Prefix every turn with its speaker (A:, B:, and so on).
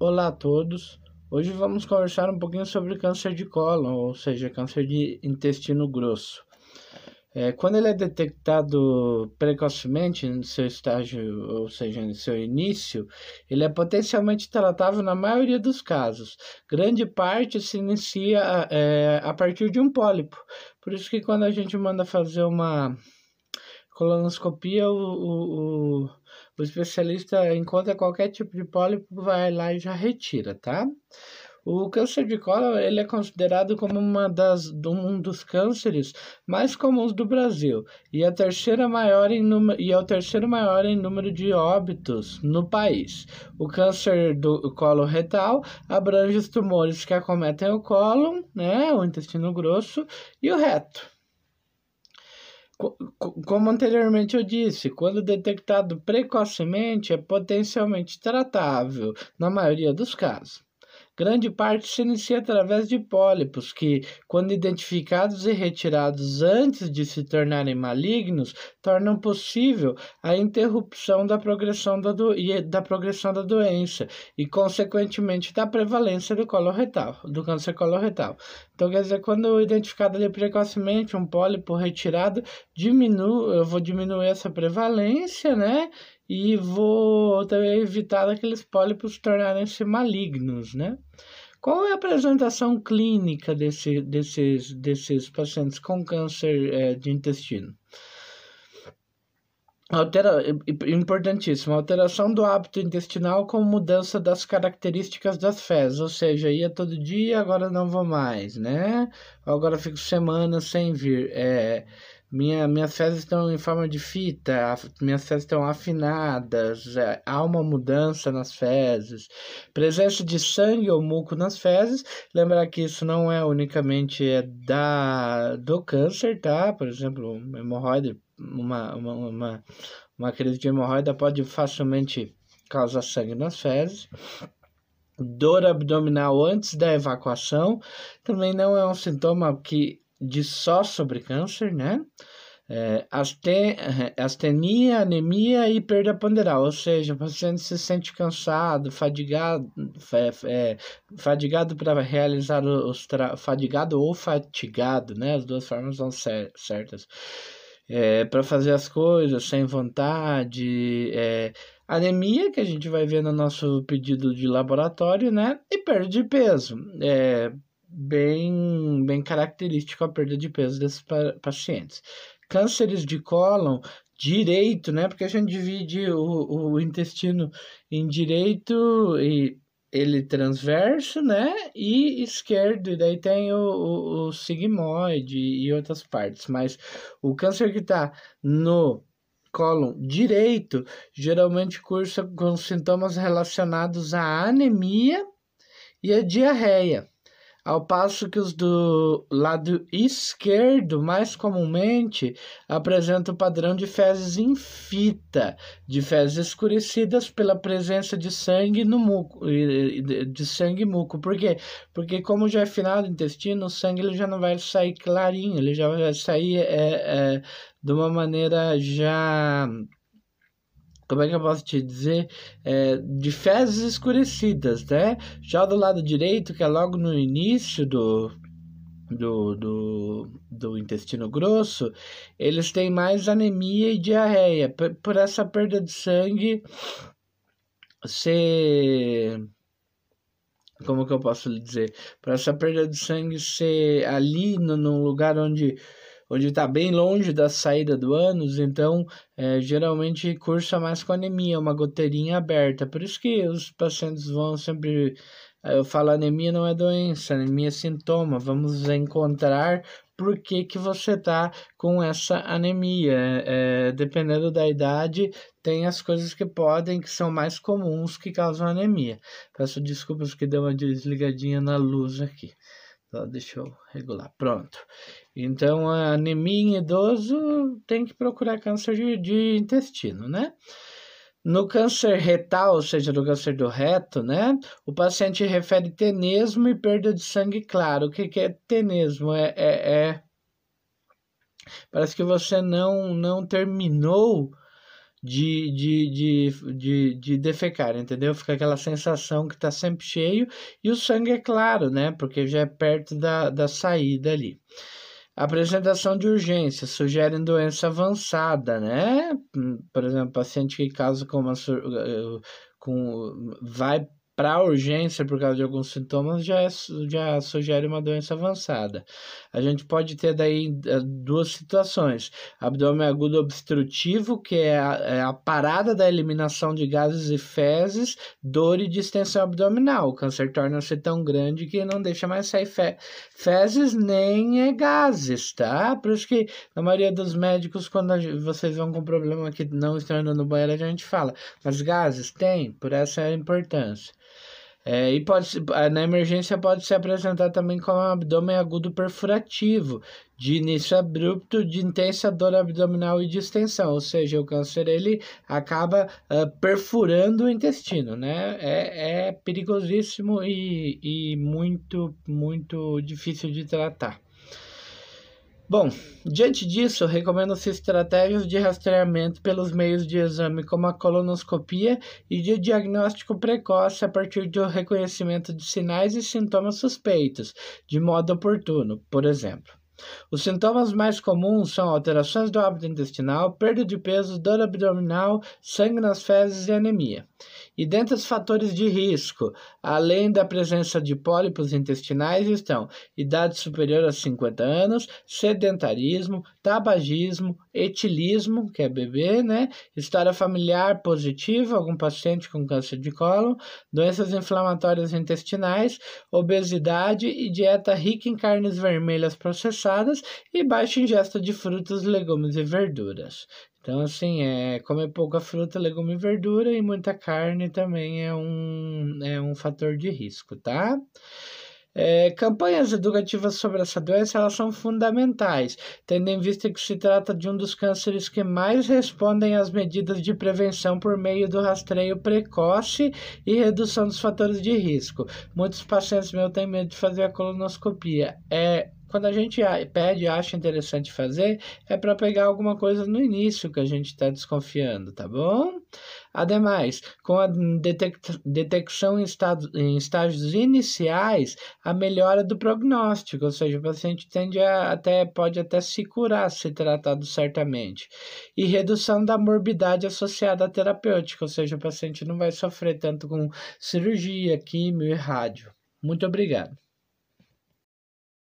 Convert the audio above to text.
A: Olá a todos. Hoje vamos conversar um pouquinho sobre câncer de cólon, ou seja, câncer de intestino grosso. É, quando ele é detectado precocemente no seu estágio, ou seja, no seu início, ele é potencialmente tratável na maioria dos casos. Grande parte se inicia é, a partir de um pólipo. Por isso que quando a gente manda fazer uma colonoscopia, o, o, o, o especialista encontra qualquer tipo de pólipo, vai lá e já retira, tá? O câncer de cólon ele é considerado como uma das, um dos cânceres mais comuns do Brasil e, a terceira maior em número, e é o terceiro maior em número de óbitos no país. O câncer do colo retal abrange os tumores que acometem o cólon, né, o intestino grosso e o reto. Como anteriormente eu disse, quando detectado precocemente, é potencialmente tratável, na maioria dos casos. Grande parte se inicia através de pólipos, que, quando identificados e retirados antes de se tornarem malignos, tornam possível a interrupção da progressão da, do... da, progressão da doença e, consequentemente, da prevalência do coloretal, do câncer coloretal. Então, quer dizer, quando identificado ali precocemente um pólipo retirado, diminui, eu vou diminuir essa prevalência, né? e vou também evitar aqueles pólipos tornarem-se malignos, né? Qual é a apresentação clínica desse, desses, desses pacientes com câncer é, de intestino? Altera, importantíssimo, alteração do hábito intestinal com mudança das características das fezes, ou seja, ia todo dia, agora não vou mais, né? Agora fico semanas sem vir. É, minha, minhas fezes estão em forma de fita, minhas fezes estão afinadas, é, há uma mudança nas fezes. Presença de sangue ou muco nas fezes. Lembrar que isso não é unicamente é da, do câncer, tá? Por exemplo, hemorroide, uma, uma, uma, uma crise de hemorroida pode facilmente causar sangue nas fezes dor abdominal antes da evacuação também não é um sintoma que de só sobre câncer, né? É, astenia, anemia e perda ponderal, ou seja, o paciente se sente cansado, fadigado, é, fadigado para realizar os fadigado ou fatigado, né? As duas formas são certas. É, para fazer as coisas sem vontade, é, anemia, que a gente vai ver no nosso pedido de laboratório, né? E perda de peso. É, bem, bem característico a perda de peso desses pacientes. Cânceres de cólon direito, né? Porque a gente divide o, o intestino em direito e ele transverso, né? E esquerdo, e daí tem o, o, o sigmoide e outras partes. Mas o câncer que está no cólon direito geralmente cursa com sintomas relacionados à anemia e à diarreia ao passo que os do lado esquerdo, mais comumente, apresentam o padrão de fezes em fita, de fezes escurecidas pela presença de sangue no muco, de sangue muco. Por quê? Porque como já é final do intestino, o sangue ele já não vai sair clarinho, ele já vai sair é, é, de uma maneira já como é que eu posso te dizer, é, de fezes escurecidas, né? Já do lado direito, que é logo no início do, do, do, do intestino grosso, eles têm mais anemia e diarreia. Por, por essa perda de sangue ser. Como que eu posso lhe dizer? Por essa perda de sangue ser ali no, num lugar onde onde está bem longe da saída do ânus, então é, geralmente cursa mais com anemia, uma goteirinha aberta. Por isso que os pacientes vão sempre. Eu falo anemia não é doença, anemia é sintoma. Vamos encontrar por que, que você está com essa anemia. É, dependendo da idade, tem as coisas que podem, que são mais comuns, que causam anemia. Peço desculpas que deu uma desligadinha na luz aqui. Deixa eu regular. Pronto. Então, a anemia em idoso tem que procurar câncer de, de intestino, né? No câncer retal, ou seja, no câncer do reto, né? O paciente refere tenesmo e perda de sangue claro. O que, que é tenesmo? É, é, é... Parece que você não, não terminou de, de, de, de, de defecar, entendeu? Fica aquela sensação que está sempre cheio e o sangue é claro, né? Porque já é perto da, da saída ali. Apresentação de urgência sugere doença avançada, né? Por exemplo, paciente que causa com uma eh, com vai para urgência por causa de alguns sintomas já, é, já sugere uma doença avançada. A gente pode ter daí eh, duas situações: abdômen agudo obstrutivo, que é a, é a parada da eliminação de gases e fezes, dor e distensão abdominal. O câncer torna-se tão grande que não deixa mais sair fe fezes nem é gases, tá? Por isso que na maioria dos médicos, quando vocês vão com problema que não estão indo no banheiro, a gente fala, mas gases tem, por essa é a importância. É, e pode, na emergência pode se apresentar também como um abdômen agudo perfurativo, de início abrupto, de intensa dor abdominal e distensão, ou seja, o câncer ele acaba uh, perfurando o intestino, né? É, é perigosíssimo e, e muito, muito difícil de tratar. Bom, diante disso, recomendo-se estratégias de rastreamento pelos meios de exame como a colonoscopia e de diagnóstico precoce a partir do reconhecimento de sinais e sintomas suspeitos, de modo oportuno, por exemplo. Os sintomas mais comuns são alterações do hábito intestinal, perda de peso, dor abdominal, sangue nas fezes e anemia. E dentre os fatores de risco, além da presença de pólipos intestinais, estão idade superior a 50 anos, sedentarismo, tabagismo, etilismo, que é bebê, né? História familiar positiva, algum paciente com câncer de cólon, doenças inflamatórias intestinais, obesidade e dieta rica em carnes vermelhas processadas e baixa ingesta de frutas, legumes e verduras. Então, assim, é, comer pouca fruta, legume e verdura e muita carne também é um, é um fator de risco, tá? É, campanhas educativas sobre essa doença elas são fundamentais, tendo em vista que se trata de um dos cânceres que mais respondem às medidas de prevenção por meio do rastreio precoce e redução dos fatores de risco. Muitos pacientes meus têm medo de fazer a colonoscopia. É quando a gente pede e acha interessante fazer, é para pegar alguma coisa no início que a gente está desconfiando, tá bom? Ademais, com a detecção em, estado, em estágios iniciais, a melhora do prognóstico, ou seja, o paciente tende a até, pode até se curar se tratado certamente. E redução da morbidade associada à terapêutica, ou seja, o paciente não vai sofrer tanto com cirurgia, químio e rádio. Muito obrigado.